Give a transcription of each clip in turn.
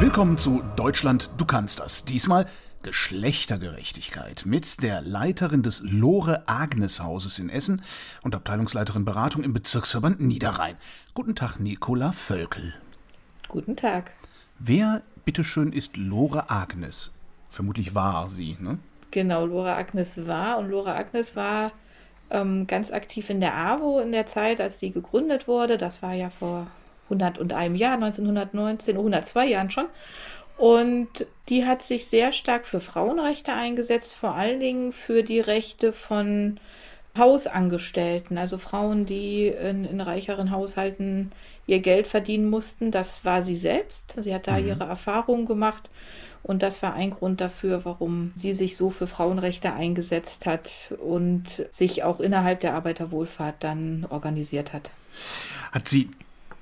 Willkommen zu Deutschland, du kannst das. Diesmal Geschlechtergerechtigkeit mit der Leiterin des Lore Agnes Hauses in Essen und Abteilungsleiterin Beratung im Bezirksverband Niederrhein. Guten Tag, Nicola Völkel. Guten Tag. Wer, bitteschön, ist Lore Agnes? Vermutlich war sie, ne? Genau, Lore Agnes war und Lore Agnes war ähm, ganz aktiv in der AWO in der Zeit, als die gegründet wurde. Das war ja vor 101 Jahr, 1919, 102 Jahren schon. Und die hat sich sehr stark für Frauenrechte eingesetzt, vor allen Dingen für die Rechte von Hausangestellten, also Frauen, die in, in reicheren Haushalten ihr Geld verdienen mussten. Das war sie selbst. Sie hat da mhm. ihre Erfahrungen gemacht. Und das war ein Grund dafür, warum sie sich so für Frauenrechte eingesetzt hat und sich auch innerhalb der Arbeiterwohlfahrt dann organisiert hat. Hat sie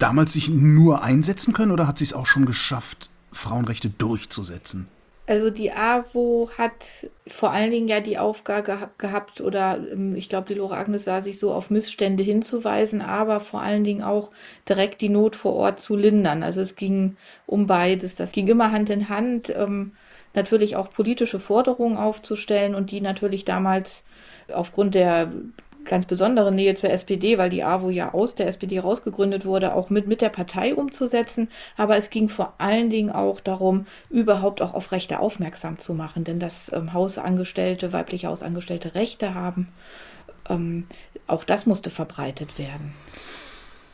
damals sich nur einsetzen können oder hat sie es auch schon geschafft, Frauenrechte durchzusetzen? Also die AWO hat vor allen Dingen ja die Aufgabe gehabt, oder ähm, ich glaube, die Lore Agnes sah sich so auf Missstände hinzuweisen, aber vor allen Dingen auch direkt die Not vor Ort zu lindern. Also es ging um beides. Das ging immer Hand in Hand. Ähm, natürlich auch politische Forderungen aufzustellen und die natürlich damals aufgrund der ganz besondere Nähe zur SPD, weil die AWO ja aus der SPD rausgegründet wurde, auch mit, mit der Partei umzusetzen. Aber es ging vor allen Dingen auch darum, überhaupt auch auf Rechte aufmerksam zu machen, denn dass ähm, Hausangestellte, weibliche Hausangestellte Rechte haben, ähm, auch das musste verbreitet werden.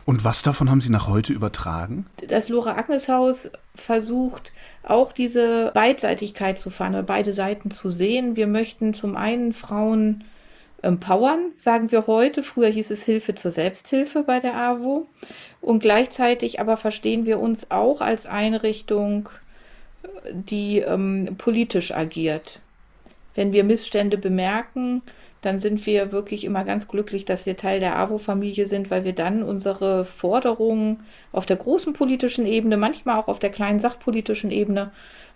Und was davon haben Sie nach heute übertragen? Das Lore Agnes Haus versucht auch diese Beidseitigkeit zu fahren, beide Seiten zu sehen. Wir möchten zum einen Frauen empowern, sagen wir heute. Früher hieß es Hilfe zur Selbsthilfe bei der AWO. Und gleichzeitig aber verstehen wir uns auch als Einrichtung, die ähm, politisch agiert. Wenn wir Missstände bemerken, dann sind wir wirklich immer ganz glücklich, dass wir Teil der AWO-Familie sind, weil wir dann unsere Forderungen auf der großen politischen Ebene, manchmal auch auf der kleinen sachpolitischen Ebene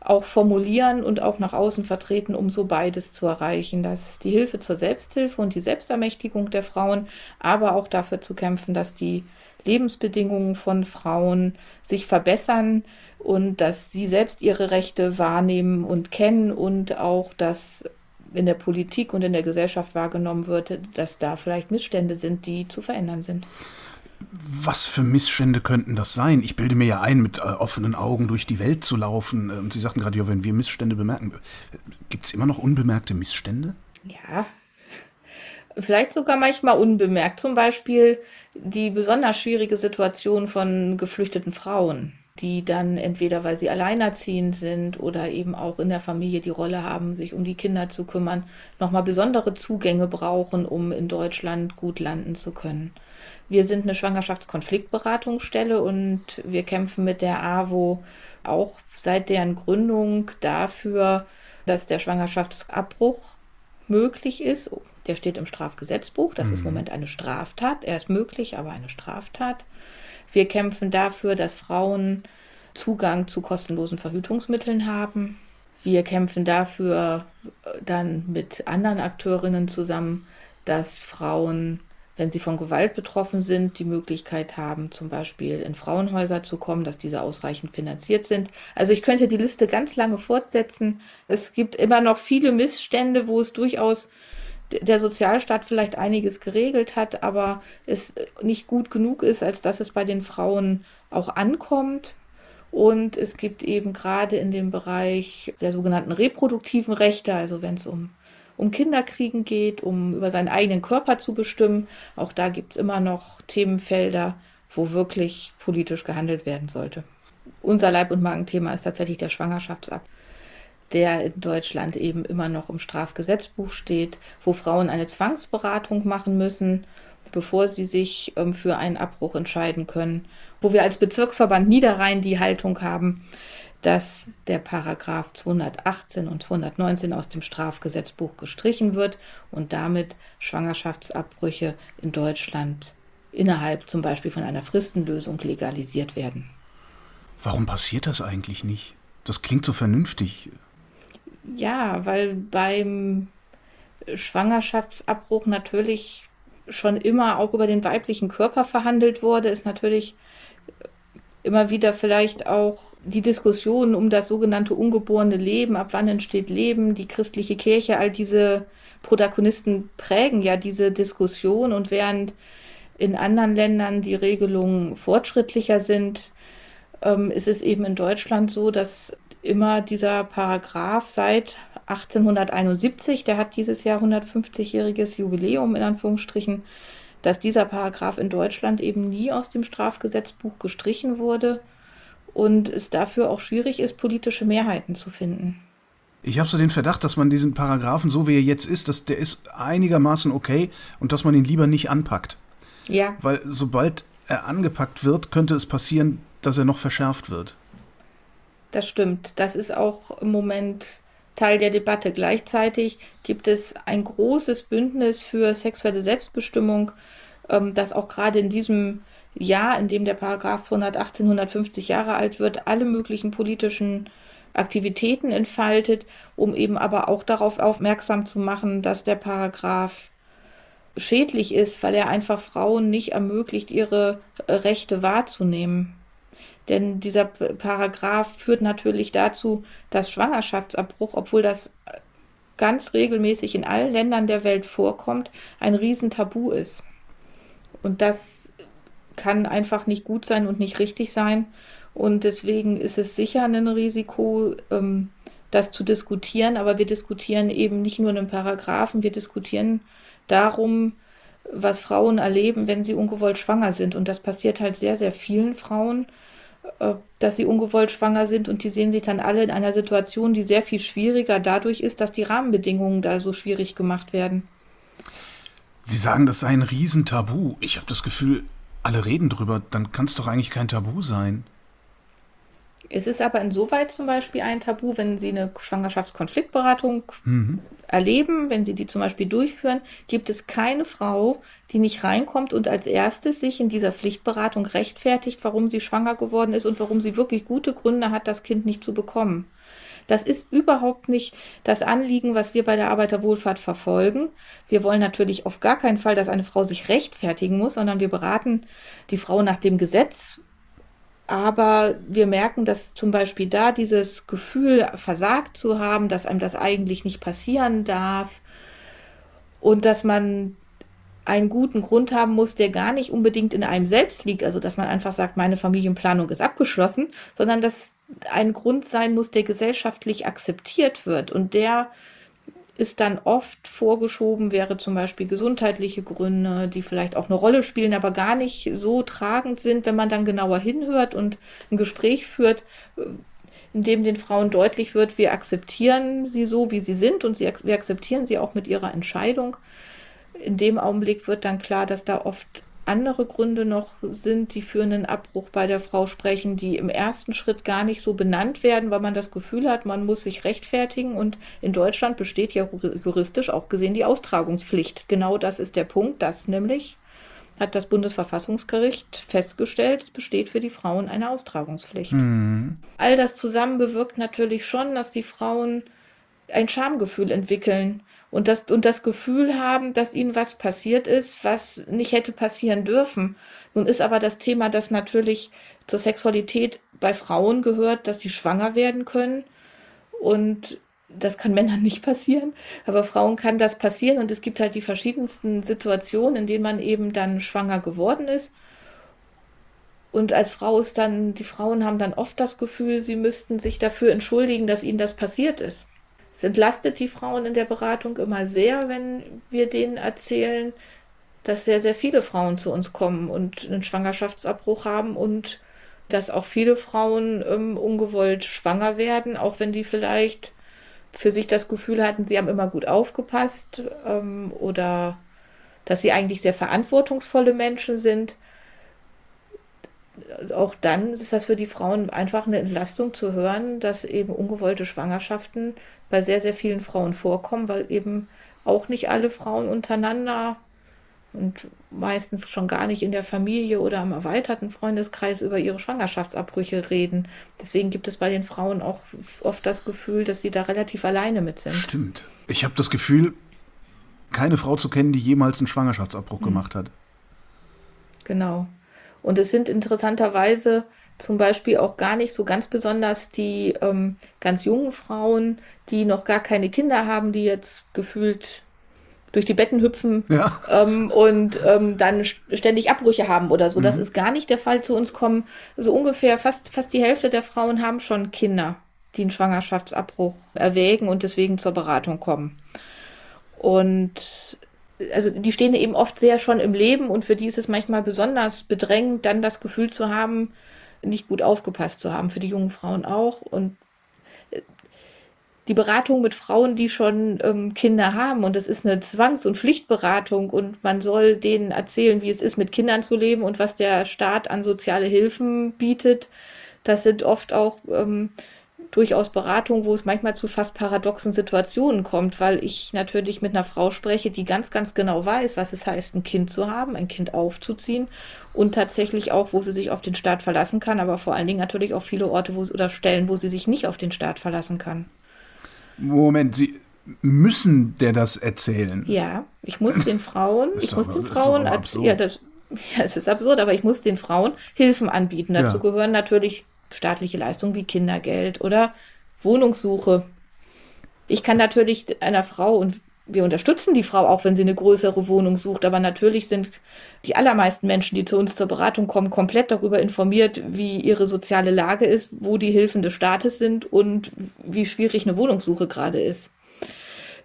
auch formulieren und auch nach außen vertreten, um so beides zu erreichen. dass die Hilfe zur Selbsthilfe und die Selbstermächtigung der Frauen, aber auch dafür zu kämpfen, dass die Lebensbedingungen von Frauen sich verbessern und dass sie selbst ihre Rechte wahrnehmen und kennen und auch, dass in der Politik und in der Gesellschaft wahrgenommen wird, dass da vielleicht Missstände sind, die zu verändern sind. Was für Missstände könnten das sein? Ich bilde mir ja ein, mit äh, offenen Augen durch die Welt zu laufen. Und ähm, Sie sagten gerade, ja, wenn wir Missstände bemerken, gibt es immer noch unbemerkte Missstände? Ja, vielleicht sogar manchmal unbemerkt. Zum Beispiel die besonders schwierige Situation von geflüchteten Frauen, die dann entweder, weil sie alleinerziehend sind oder eben auch in der Familie die Rolle haben, sich um die Kinder zu kümmern, nochmal besondere Zugänge brauchen, um in Deutschland gut landen zu können. Wir sind eine Schwangerschaftskonfliktberatungsstelle und wir kämpfen mit der AWO auch seit deren Gründung dafür, dass der Schwangerschaftsabbruch möglich ist. Der steht im Strafgesetzbuch. Das mhm. ist im Moment eine Straftat. Er ist möglich, aber eine Straftat. Wir kämpfen dafür, dass Frauen Zugang zu kostenlosen Verhütungsmitteln haben. Wir kämpfen dafür äh, dann mit anderen Akteurinnen zusammen, dass Frauen wenn sie von Gewalt betroffen sind, die Möglichkeit haben, zum Beispiel in Frauenhäuser zu kommen, dass diese ausreichend finanziert sind. Also ich könnte die Liste ganz lange fortsetzen. Es gibt immer noch viele Missstände, wo es durchaus der Sozialstaat vielleicht einiges geregelt hat, aber es nicht gut genug ist, als dass es bei den Frauen auch ankommt. Und es gibt eben gerade in dem Bereich der sogenannten reproduktiven Rechte, also wenn es um um Kinderkriegen geht, um über seinen eigenen Körper zu bestimmen. Auch da gibt es immer noch Themenfelder, wo wirklich politisch gehandelt werden sollte. Unser Leib- und Magenthema ist tatsächlich der Schwangerschaftsakt, der in Deutschland eben immer noch im Strafgesetzbuch steht, wo Frauen eine Zwangsberatung machen müssen, bevor sie sich ähm, für einen Abbruch entscheiden können, wo wir als Bezirksverband Niederrhein die Haltung haben, dass der Paragraph 218 und 219 aus dem Strafgesetzbuch gestrichen wird und damit Schwangerschaftsabbrüche in Deutschland innerhalb zum Beispiel von einer Fristenlösung legalisiert werden. Warum passiert das eigentlich nicht? Das klingt so vernünftig. Ja, weil beim Schwangerschaftsabbruch natürlich schon immer auch über den weiblichen Körper verhandelt wurde, ist natürlich immer wieder vielleicht auch die Diskussion um das sogenannte ungeborene Leben, ab wann entsteht Leben, die christliche Kirche, all diese Protagonisten prägen ja diese Diskussion. Und während in anderen Ländern die Regelungen fortschrittlicher sind, ähm, ist es eben in Deutschland so, dass immer dieser Paragraph seit 1871, der hat dieses Jahr 150-jähriges Jubiläum in Anführungsstrichen, dass dieser Paragraph in Deutschland eben nie aus dem Strafgesetzbuch gestrichen wurde und es dafür auch schwierig ist, politische Mehrheiten zu finden. Ich habe so den Verdacht, dass man diesen Paragraphen, so wie er jetzt ist, dass der ist einigermaßen okay und dass man ihn lieber nicht anpackt. Ja. Weil sobald er angepackt wird, könnte es passieren, dass er noch verschärft wird. Das stimmt. Das ist auch im Moment Teil der Debatte. Gleichzeitig gibt es ein großes Bündnis für sexuelle Selbstbestimmung, ähm, das auch gerade in diesem Jahr, in dem der Paragraph 118, 150 Jahre alt wird, alle möglichen politischen Aktivitäten entfaltet, um eben aber auch darauf aufmerksam zu machen, dass der Paragraph schädlich ist, weil er einfach Frauen nicht ermöglicht, ihre Rechte wahrzunehmen. Denn dieser Paragraph führt natürlich dazu, dass Schwangerschaftsabbruch, obwohl das ganz regelmäßig in allen Ländern der Welt vorkommt, ein Riesentabu ist. Und das kann einfach nicht gut sein und nicht richtig sein. Und deswegen ist es sicher ein Risiko, ähm, das zu diskutieren. Aber wir diskutieren eben nicht nur einen Paragraphen, wir diskutieren darum, was Frauen erleben, wenn sie ungewollt schwanger sind. Und das passiert halt sehr, sehr vielen Frauen. Äh, dass sie ungewollt schwanger sind und die sehen sich dann alle in einer Situation, die sehr viel schwieriger dadurch ist, dass die Rahmenbedingungen da so schwierig gemacht werden. Sie sagen, das sei ein Riesentabu. Ich habe das Gefühl, alle reden drüber, dann kann es doch eigentlich kein Tabu sein. Es ist aber insoweit zum Beispiel ein Tabu, wenn Sie eine Schwangerschaftskonfliktberatung mhm. Erleben, wenn Sie die zum Beispiel durchführen, gibt es keine Frau, die nicht reinkommt und als erstes sich in dieser Pflichtberatung rechtfertigt, warum sie schwanger geworden ist und warum sie wirklich gute Gründe hat, das Kind nicht zu bekommen. Das ist überhaupt nicht das Anliegen, was wir bei der Arbeiterwohlfahrt verfolgen. Wir wollen natürlich auf gar keinen Fall, dass eine Frau sich rechtfertigen muss, sondern wir beraten die Frau nach dem Gesetz, aber wir merken, dass zum Beispiel da dieses Gefühl versagt zu haben, dass einem das eigentlich nicht passieren darf und dass man einen guten Grund haben muss, der gar nicht unbedingt in einem selbst liegt, also dass man einfach sagt, meine Familienplanung ist abgeschlossen, sondern dass ein Grund sein muss, der gesellschaftlich akzeptiert wird und der ist dann oft vorgeschoben, wäre zum Beispiel gesundheitliche Gründe, die vielleicht auch eine Rolle spielen, aber gar nicht so tragend sind, wenn man dann genauer hinhört und ein Gespräch führt, äh, in dem den Frauen deutlich wird, wir akzeptieren sie so, wie sie sind und wir akzeptieren sie auch mit ihrer Entscheidung. In dem Augenblick wird dann klar, dass da oft andere Gründe noch sind, die für einen Abbruch bei der Frau sprechen, die im ersten Schritt gar nicht so benannt werden, weil man das Gefühl hat, man muss sich rechtfertigen. Und in Deutschland besteht ja juristisch auch gesehen die Austragungspflicht. Genau das ist der Punkt, dass nämlich hat das Bundesverfassungsgericht festgestellt, es besteht für die Frauen eine Austragungspflicht. Mhm. All das zusammen bewirkt natürlich schon, dass die Frauen ein Schamgefühl entwickeln und das, und das Gefühl haben, dass ihnen was passiert ist, was nicht hätte passieren dürfen. Nun ist aber das Thema, dass natürlich zur Sexualität bei Frauen gehört, dass sie schwanger werden können. Und das kann Männern nicht passieren, aber Frauen kann das passieren. Und es gibt halt die verschiedensten Situationen, in denen man eben dann schwanger geworden ist. Und als Frau ist dann, die Frauen haben dann oft das Gefühl, sie müssten sich dafür entschuldigen, dass ihnen das passiert ist. Es entlastet die Frauen in der Beratung immer sehr, wenn wir denen erzählen, dass sehr, sehr viele Frauen zu uns kommen und einen Schwangerschaftsabbruch haben und dass auch viele Frauen ähm, ungewollt schwanger werden, auch wenn die vielleicht für sich das Gefühl hatten, sie haben immer gut aufgepasst ähm, oder dass sie eigentlich sehr verantwortungsvolle Menschen sind auch dann ist das für die Frauen einfach eine Entlastung zu hören, dass eben ungewollte Schwangerschaften bei sehr, sehr vielen Frauen vorkommen, weil eben auch nicht alle Frauen untereinander und meistens schon gar nicht in der Familie oder im erweiterten Freundeskreis über ihre Schwangerschaftsabbrüche reden. Deswegen gibt es bei den Frauen auch oft das Gefühl, dass sie da relativ alleine mit sind. Stimmt. Ich habe das Gefühl, keine Frau zu kennen, die jemals einen Schwangerschaftsabbruch mhm. gemacht hat. Genau. Und es sind interessanterweise zum Beispiel auch gar nicht so ganz besonders die ähm, ganz jungen Frauen, die noch gar keine Kinder haben, die jetzt gefühlt durch die Betten hüpfen ja. ähm, und ähm, dann ständig Abbrüche haben oder so. Das mhm. ist gar nicht der Fall. Zu uns kommen so ungefähr fast, fast die Hälfte der Frauen haben schon Kinder, die einen Schwangerschaftsabbruch erwägen und deswegen zur Beratung kommen. Und also die stehen eben oft sehr schon im Leben und für die ist es manchmal besonders bedrängend, dann das Gefühl zu haben, nicht gut aufgepasst zu haben, für die jungen Frauen auch. Und die Beratung mit Frauen, die schon ähm, Kinder haben. Und das ist eine Zwangs- und Pflichtberatung. Und man soll denen erzählen, wie es ist, mit Kindern zu leben und was der Staat an soziale Hilfen bietet. Das sind oft auch ähm, durchaus Beratungen, wo es manchmal zu fast paradoxen Situationen kommt, weil ich natürlich mit einer Frau spreche, die ganz, ganz genau weiß, was es heißt, ein Kind zu haben, ein Kind aufzuziehen und tatsächlich auch, wo sie sich auf den Staat verlassen kann, aber vor allen Dingen natürlich auch viele Orte wo, oder Stellen, wo sie sich nicht auf den Staat verlassen kann. Moment, Sie müssen der das erzählen? Ja, ich muss den Frauen, ich muss den Frauen, ja, das, ja, es ist absurd, aber ich muss den Frauen Hilfen anbieten. Dazu ja. gehören natürlich staatliche Leistungen wie Kindergeld oder Wohnungssuche. Ich kann natürlich einer Frau und wir unterstützen die Frau auch, wenn sie eine größere Wohnung sucht. Aber natürlich sind die allermeisten Menschen, die zu uns zur Beratung kommen, komplett darüber informiert, wie ihre soziale Lage ist, wo die Hilfen des Staates sind und wie schwierig eine Wohnungssuche gerade ist.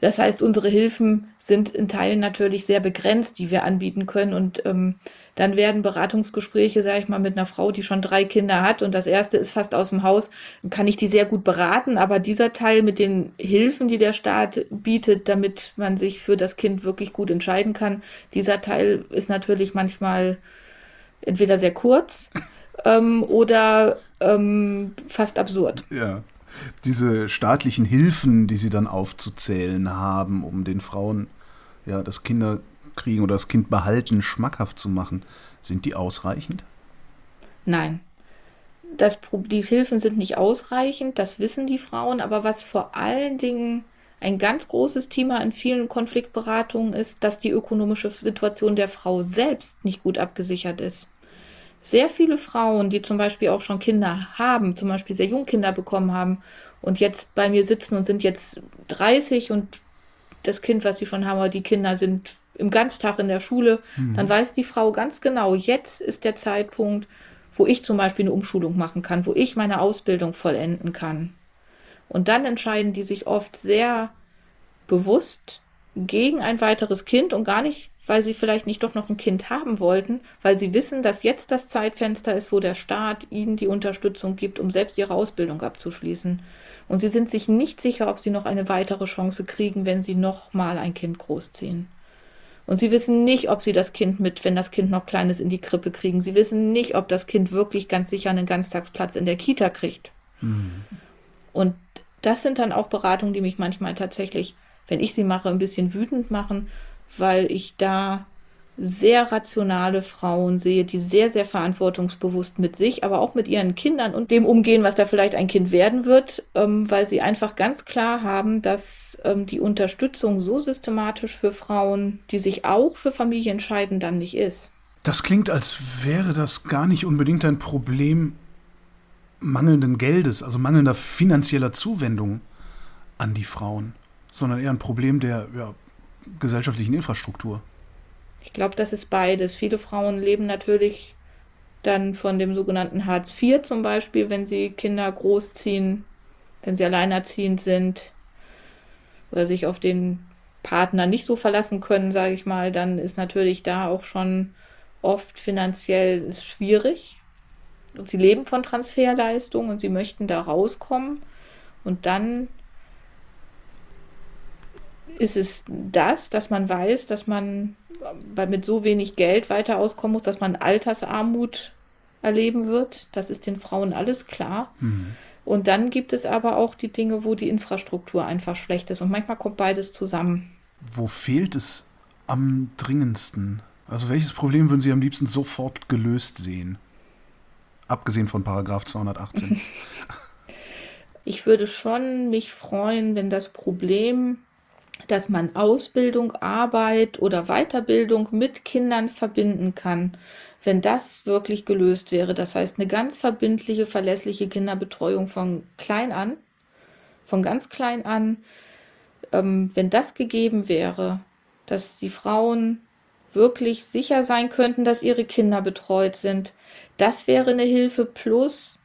Das heißt, unsere Hilfen sind in Teilen natürlich sehr begrenzt, die wir anbieten können. Und ähm, dann werden Beratungsgespräche, sage ich mal, mit einer Frau, die schon drei Kinder hat und das erste ist fast aus dem Haus, kann ich die sehr gut beraten. Aber dieser Teil mit den Hilfen, die der Staat bietet, damit man sich für das Kind wirklich gut entscheiden kann, dieser Teil ist natürlich manchmal entweder sehr kurz ähm, oder ähm, fast absurd. Ja. Diese staatlichen Hilfen, die sie dann aufzuzählen haben, um den Frauen ja das Kinder kriegen oder das Kind behalten, schmackhaft zu machen, sind die ausreichend? Nein. Das, die Hilfen sind nicht ausreichend, das wissen die Frauen, aber was vor allen Dingen ein ganz großes Thema in vielen Konfliktberatungen ist, dass die ökonomische Situation der Frau selbst nicht gut abgesichert ist. Sehr viele Frauen, die zum Beispiel auch schon Kinder haben, zum Beispiel sehr jung Kinder bekommen haben und jetzt bei mir sitzen und sind jetzt 30 und das Kind, was sie schon haben, die Kinder sind im Ganztag in der Schule, mhm. dann weiß die Frau ganz genau, jetzt ist der Zeitpunkt, wo ich zum Beispiel eine Umschulung machen kann, wo ich meine Ausbildung vollenden kann. Und dann entscheiden die sich oft sehr bewusst gegen ein weiteres Kind und gar nicht, weil sie vielleicht nicht doch noch ein Kind haben wollten, weil sie wissen, dass jetzt das Zeitfenster ist, wo der Staat ihnen die Unterstützung gibt, um selbst ihre Ausbildung abzuschließen. Und sie sind sich nicht sicher, ob sie noch eine weitere Chance kriegen, wenn sie noch mal ein Kind großziehen. Und sie wissen nicht, ob sie das Kind mit, wenn das Kind noch klein ist, in die Krippe kriegen. Sie wissen nicht, ob das Kind wirklich ganz sicher einen Ganztagsplatz in der Kita kriegt. Mhm. Und das sind dann auch Beratungen, die mich manchmal tatsächlich, wenn ich sie mache, ein bisschen wütend machen, weil ich da sehr rationale Frauen sehe, die sehr, sehr verantwortungsbewusst mit sich, aber auch mit ihren Kindern und dem umgehen, was da vielleicht ein Kind werden wird, ähm, weil sie einfach ganz klar haben, dass ähm, die Unterstützung so systematisch für Frauen, die sich auch für Familie entscheiden, dann nicht ist. Das klingt, als wäre das gar nicht unbedingt ein Problem mangelnden Geldes, also mangelnder finanzieller Zuwendung an die Frauen, sondern eher ein Problem der ja, gesellschaftlichen Infrastruktur. Ich glaube, das ist beides. Viele Frauen leben natürlich dann von dem sogenannten Hartz IV zum Beispiel, wenn sie Kinder großziehen, wenn sie alleinerziehend sind oder sich auf den Partner nicht so verlassen können, sage ich mal, dann ist natürlich da auch schon oft finanziell schwierig. Und sie leben von Transferleistungen und sie möchten da rauskommen. Und dann ist es das, dass man weiß, dass man mit so wenig Geld weiter auskommen muss, dass man Altersarmut erleben wird. Das ist den Frauen alles klar. Mhm. Und dann gibt es aber auch die Dinge, wo die Infrastruktur einfach schlecht ist. Und manchmal kommt beides zusammen. Wo fehlt es am dringendsten? Also welches Problem würden Sie am liebsten sofort gelöst sehen? Abgesehen von Paragraph 218. ich würde schon mich freuen, wenn das Problem dass man Ausbildung, Arbeit oder Weiterbildung mit Kindern verbinden kann. Wenn das wirklich gelöst wäre, das heißt eine ganz verbindliche, verlässliche Kinderbetreuung von klein an, von ganz klein an, ähm, wenn das gegeben wäre, dass die Frauen wirklich sicher sein könnten, dass ihre Kinder betreut sind, das wäre eine Hilfe plus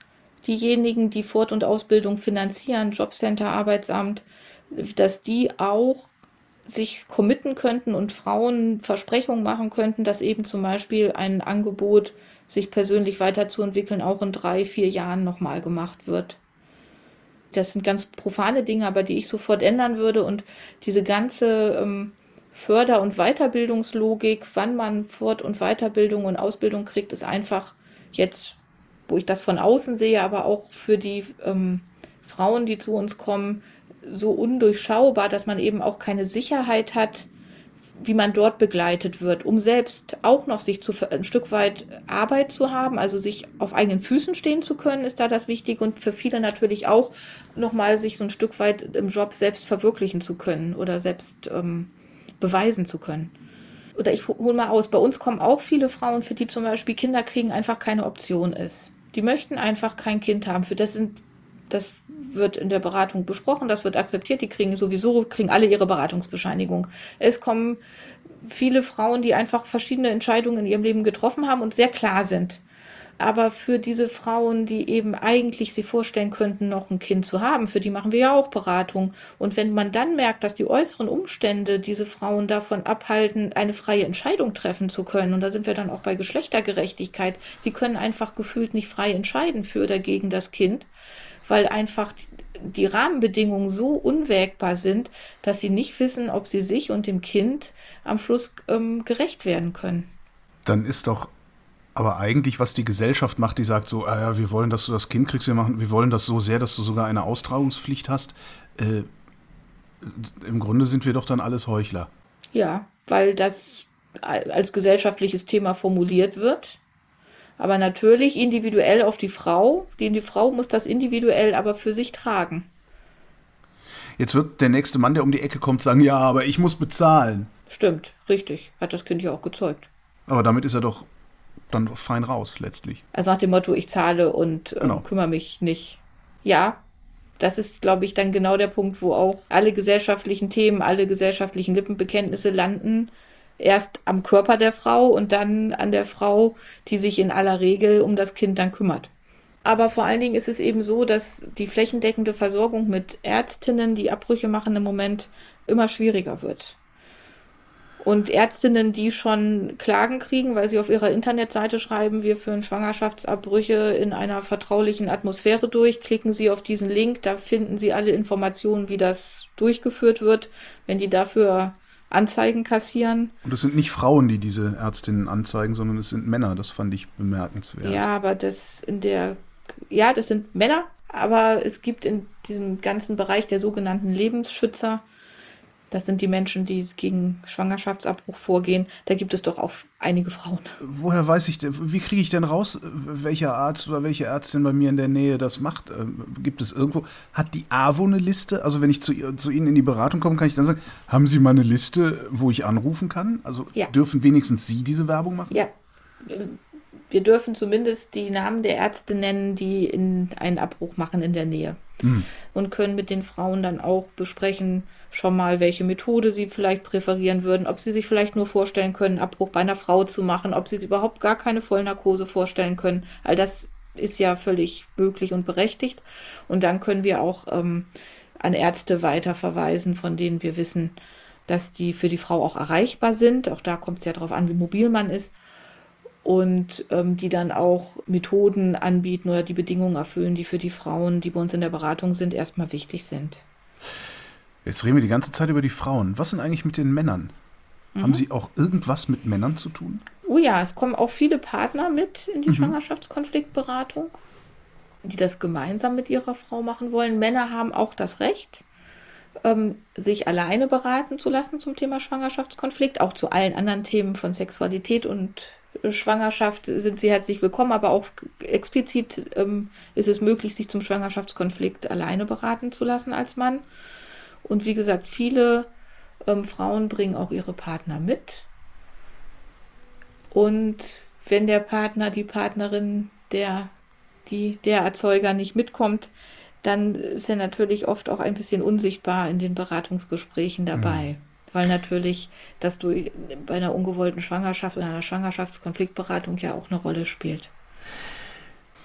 diejenigen, die Fort- und Ausbildung finanzieren, Jobcenter, Arbeitsamt, dass die auch sich committen könnten und Frauen Versprechungen machen könnten, dass eben zum Beispiel ein Angebot, sich persönlich weiterzuentwickeln, auch in drei, vier Jahren nochmal gemacht wird. Das sind ganz profane Dinge, aber die ich sofort ändern würde. Und diese ganze ähm, Förder- und Weiterbildungslogik, wann man Fort- und Weiterbildung und Ausbildung kriegt, ist einfach jetzt, wo ich das von außen sehe, aber auch für die ähm, Frauen, die zu uns kommen, so undurchschaubar, dass man eben auch keine Sicherheit hat, wie man dort begleitet wird, um selbst auch noch sich zu ein Stück weit Arbeit zu haben, also sich auf eigenen Füßen stehen zu können, ist da das wichtig und für viele natürlich auch nochmal sich so ein Stück weit im Job selbst verwirklichen zu können oder selbst ähm, beweisen zu können. Oder ich hole mal aus, bei uns kommen auch viele Frauen, für die zum Beispiel Kinderkriegen einfach keine Option ist. Die möchten einfach kein Kind haben. Für das sind das wird in der Beratung besprochen, das wird akzeptiert, die kriegen sowieso, kriegen alle ihre Beratungsbescheinigung. Es kommen viele Frauen, die einfach verschiedene Entscheidungen in ihrem Leben getroffen haben und sehr klar sind. Aber für diese Frauen, die eben eigentlich sich vorstellen könnten, noch ein Kind zu haben, für die machen wir ja auch Beratung. Und wenn man dann merkt, dass die äußeren Umstände diese Frauen davon abhalten, eine freie Entscheidung treffen zu können, und da sind wir dann auch bei Geschlechtergerechtigkeit, sie können einfach gefühlt nicht frei entscheiden für oder gegen das Kind, weil einfach die Rahmenbedingungen so unwägbar sind, dass sie nicht wissen, ob sie sich und dem Kind am Schluss ähm, gerecht werden können. Dann ist doch aber eigentlich, was die Gesellschaft macht, die sagt so, ah ja, wir wollen, dass du das Kind kriegst, wir, machen, wir wollen das so sehr, dass du sogar eine Austragungspflicht hast. Äh, Im Grunde sind wir doch dann alles Heuchler. Ja, weil das als gesellschaftliches Thema formuliert wird aber natürlich individuell auf die Frau. Die, die Frau muss das individuell aber für sich tragen. Jetzt wird der nächste Mann, der um die Ecke kommt, sagen, ja, aber ich muss bezahlen. Stimmt, richtig. Hat das Kind ja auch gezeugt. Aber damit ist er doch dann fein raus letztlich. Also nach dem Motto, ich zahle und äh, genau. kümmere mich nicht. Ja, das ist, glaube ich, dann genau der Punkt, wo auch alle gesellschaftlichen Themen, alle gesellschaftlichen Lippenbekenntnisse landen erst am Körper der Frau und dann an der Frau, die sich in aller Regel um das Kind dann kümmert. Aber vor allen Dingen ist es eben so, dass die flächendeckende Versorgung mit Ärztinnen, die Abbrüche machen, im Moment immer schwieriger wird. Und Ärztinnen, die schon Klagen kriegen, weil sie auf ihrer Internetseite schreiben, wir führen Schwangerschaftsabbrüche in einer vertraulichen Atmosphäre durch, klicken Sie auf diesen Link, da finden Sie alle Informationen, wie das durchgeführt wird. Wenn die dafür Anzeigen kassieren. Und es sind nicht Frauen, die diese Ärztinnen anzeigen, sondern es sind Männer. Das fand ich bemerkenswert. Ja, aber das in der, ja, das sind Männer, aber es gibt in diesem ganzen Bereich der sogenannten Lebensschützer das sind die Menschen, die gegen Schwangerschaftsabbruch vorgehen. Da gibt es doch auch einige Frauen. Woher weiß ich denn, wie kriege ich denn raus, welcher Arzt oder welche Ärztin bei mir in der Nähe das macht? Ähm, gibt es irgendwo, hat die AWO eine Liste? Also wenn ich zu, zu Ihnen in die Beratung komme, kann ich dann sagen, haben Sie mal eine Liste, wo ich anrufen kann? Also ja. dürfen wenigstens Sie diese Werbung machen? Ja. Wir dürfen zumindest die Namen der Ärzte nennen, die in einen Abbruch machen in der Nähe. Hm. Und können mit den Frauen dann auch besprechen, schon mal, welche Methode sie vielleicht präferieren würden, ob sie sich vielleicht nur vorstellen können, Abbruch bei einer Frau zu machen, ob sie sich überhaupt gar keine Vollnarkose vorstellen können. All das ist ja völlig möglich und berechtigt. Und dann können wir auch ähm, an Ärzte weiterverweisen, von denen wir wissen, dass die für die Frau auch erreichbar sind. Auch da kommt es ja darauf an, wie mobil man ist. Und ähm, die dann auch Methoden anbieten oder die Bedingungen erfüllen, die für die Frauen, die bei uns in der Beratung sind, erstmal wichtig sind. Jetzt reden wir die ganze Zeit über die Frauen. Was sind eigentlich mit den Männern? Mhm. Haben sie auch irgendwas mit Männern zu tun? Oh ja, es kommen auch viele Partner mit in die mhm. Schwangerschaftskonfliktberatung, die das gemeinsam mit ihrer Frau machen wollen. Männer haben auch das Recht, ähm, sich alleine beraten zu lassen zum Thema Schwangerschaftskonflikt. Auch zu allen anderen Themen von Sexualität und Schwangerschaft sind sie herzlich willkommen, aber auch explizit ähm, ist es möglich, sich zum Schwangerschaftskonflikt alleine beraten zu lassen als Mann. Und wie gesagt, viele ähm, Frauen bringen auch ihre Partner mit. Und wenn der Partner, die Partnerin, der, die, der Erzeuger nicht mitkommt, dann ist er natürlich oft auch ein bisschen unsichtbar in den Beratungsgesprächen dabei. Mhm. Weil natürlich, dass du bei einer ungewollten Schwangerschaft oder einer Schwangerschaftskonfliktberatung ja auch eine Rolle spielt.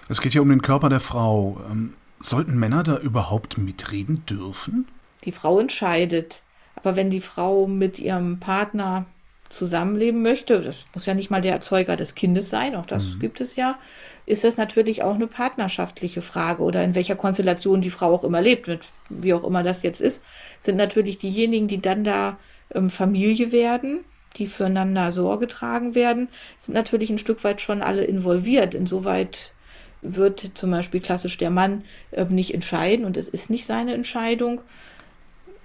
Es geht hier um den Körper der Frau. Ähm, sollten Männer da überhaupt mitreden dürfen? Die Frau entscheidet. Aber wenn die Frau mit ihrem Partner zusammenleben möchte, das muss ja nicht mal der Erzeuger des Kindes sein, auch das mhm. gibt es ja, ist das natürlich auch eine partnerschaftliche Frage oder in welcher Konstellation die Frau auch immer lebt, mit, wie auch immer das jetzt ist, sind natürlich diejenigen, die dann da ähm, Familie werden, die füreinander Sorge tragen werden, sind natürlich ein Stück weit schon alle involviert. Insoweit wird zum Beispiel klassisch der Mann äh, nicht entscheiden und es ist nicht seine Entscheidung.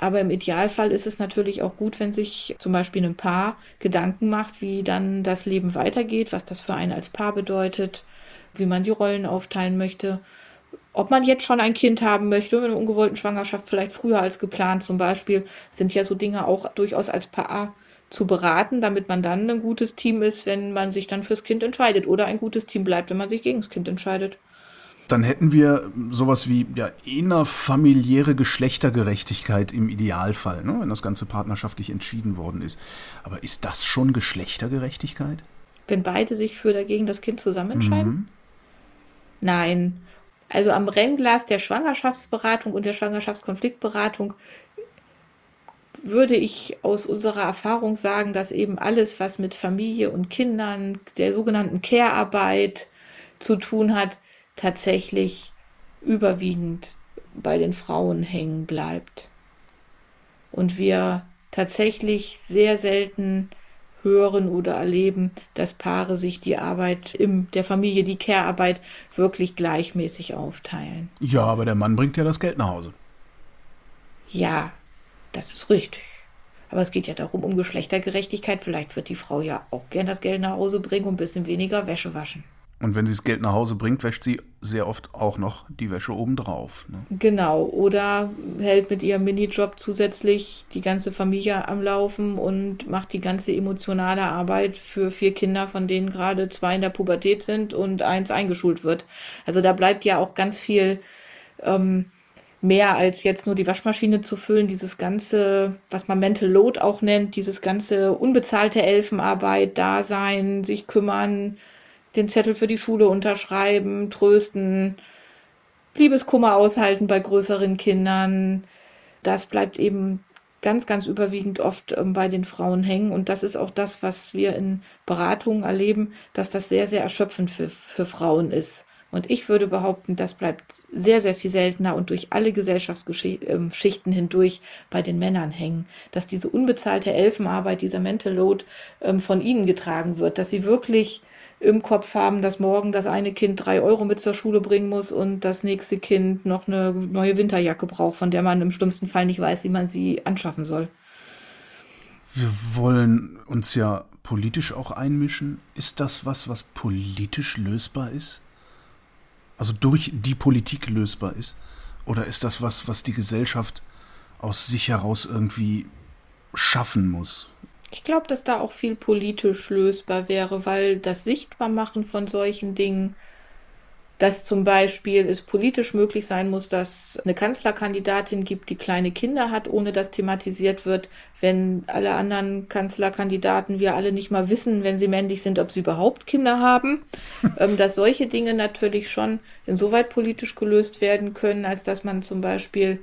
Aber im Idealfall ist es natürlich auch gut, wenn sich zum Beispiel ein Paar Gedanken macht, wie dann das Leben weitergeht, was das für einen als Paar bedeutet, wie man die Rollen aufteilen möchte. Ob man jetzt schon ein Kind haben möchte, in einer ungewollten Schwangerschaft vielleicht früher als geplant zum Beispiel, sind ja so Dinge auch durchaus als Paar zu beraten, damit man dann ein gutes Team ist, wenn man sich dann fürs Kind entscheidet oder ein gutes Team bleibt, wenn man sich gegen das Kind entscheidet. Dann hätten wir sowas wie ja, innerfamiliäre Geschlechtergerechtigkeit im Idealfall, ne, wenn das Ganze partnerschaftlich entschieden worden ist. Aber ist das schon Geschlechtergerechtigkeit? Wenn beide sich für oder gegen das Kind zusammen entscheiden? Mhm. Nein. Also am Rennglas der Schwangerschaftsberatung und der Schwangerschaftskonfliktberatung würde ich aus unserer Erfahrung sagen, dass eben alles, was mit Familie und Kindern, der sogenannten Care-Arbeit zu tun hat, tatsächlich überwiegend bei den Frauen hängen bleibt. Und wir tatsächlich sehr selten hören oder erleben, dass Paare sich die Arbeit in der Familie, die Care-Arbeit wirklich gleichmäßig aufteilen. Ja, aber der Mann bringt ja das Geld nach Hause. Ja, das ist richtig. Aber es geht ja darum, um Geschlechtergerechtigkeit. Vielleicht wird die Frau ja auch gern das Geld nach Hause bringen und ein bisschen weniger Wäsche waschen. Und wenn sie das Geld nach Hause bringt, wäscht sie sehr oft auch noch die Wäsche obendrauf. Ne? Genau. Oder hält mit ihrem Minijob zusätzlich die ganze Familie am Laufen und macht die ganze emotionale Arbeit für vier Kinder, von denen gerade zwei in der Pubertät sind und eins eingeschult wird. Also da bleibt ja auch ganz viel ähm, mehr als jetzt nur die Waschmaschine zu füllen, dieses ganze, was man Mental Load auch nennt, dieses ganze unbezahlte Elfenarbeit, Dasein, sich kümmern, den Zettel für die Schule unterschreiben, trösten, Liebeskummer aushalten bei größeren Kindern. Das bleibt eben ganz, ganz überwiegend oft ähm, bei den Frauen hängen. Und das ist auch das, was wir in Beratungen erleben, dass das sehr, sehr erschöpfend für, für Frauen ist. Und ich würde behaupten, das bleibt sehr, sehr viel seltener und durch alle Gesellschaftsschichten hindurch bei den Männern hängen. Dass diese unbezahlte Elfenarbeit, dieser Mental Load ähm, von ihnen getragen wird, dass sie wirklich im Kopf haben, dass morgen das eine Kind drei Euro mit zur Schule bringen muss und das nächste Kind noch eine neue Winterjacke braucht, von der man im schlimmsten Fall nicht weiß, wie man sie anschaffen soll. Wir wollen uns ja politisch auch einmischen. Ist das was, was politisch lösbar ist? also durch die Politik lösbar ist? Oder ist das was, was die Gesellschaft aus sich heraus irgendwie schaffen muss? Ich glaube, dass da auch viel politisch lösbar wäre, weil das Sichtbarmachen von solchen Dingen dass zum Beispiel es politisch möglich sein muss, dass eine Kanzlerkandidatin gibt, die kleine Kinder hat, ohne dass thematisiert wird, wenn alle anderen Kanzlerkandidaten wir alle nicht mal wissen, wenn sie männlich sind, ob sie überhaupt Kinder haben, ähm, dass solche Dinge natürlich schon insoweit politisch gelöst werden können, als dass man zum Beispiel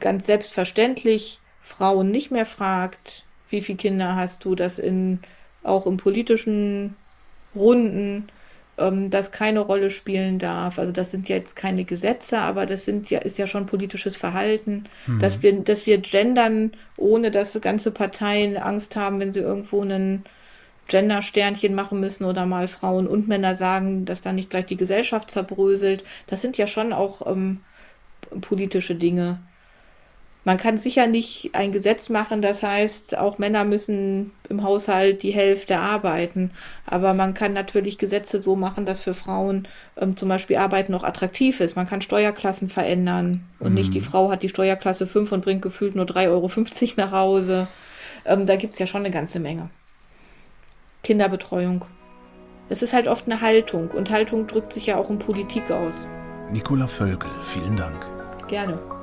ganz selbstverständlich Frauen nicht mehr fragt, wie viele Kinder hast du, dass in auch in politischen Runden ähm, das keine Rolle spielen darf. Also das sind jetzt keine Gesetze, aber das sind ja, ist ja schon politisches Verhalten, mhm. dass wir, dass wir gendern, ohne dass ganze Parteien Angst haben, wenn sie irgendwo einen Gender-Sternchen machen müssen oder mal Frauen und Männer sagen, dass da nicht gleich die Gesellschaft zerbröselt. Das sind ja schon auch ähm, politische Dinge. Man kann sicher nicht ein Gesetz machen, das heißt, auch Männer müssen im Haushalt die Hälfte arbeiten. Aber man kann natürlich Gesetze so machen, dass für Frauen ähm, zum Beispiel Arbeit noch attraktiv ist. Man kann Steuerklassen verändern und mhm. nicht die Frau hat die Steuerklasse 5 und bringt gefühlt nur 3,50 Euro nach Hause. Ähm, da gibt es ja schon eine ganze Menge. Kinderbetreuung. Es ist halt oft eine Haltung und Haltung drückt sich ja auch in Politik aus. Nicola Völkel, vielen Dank. Gerne.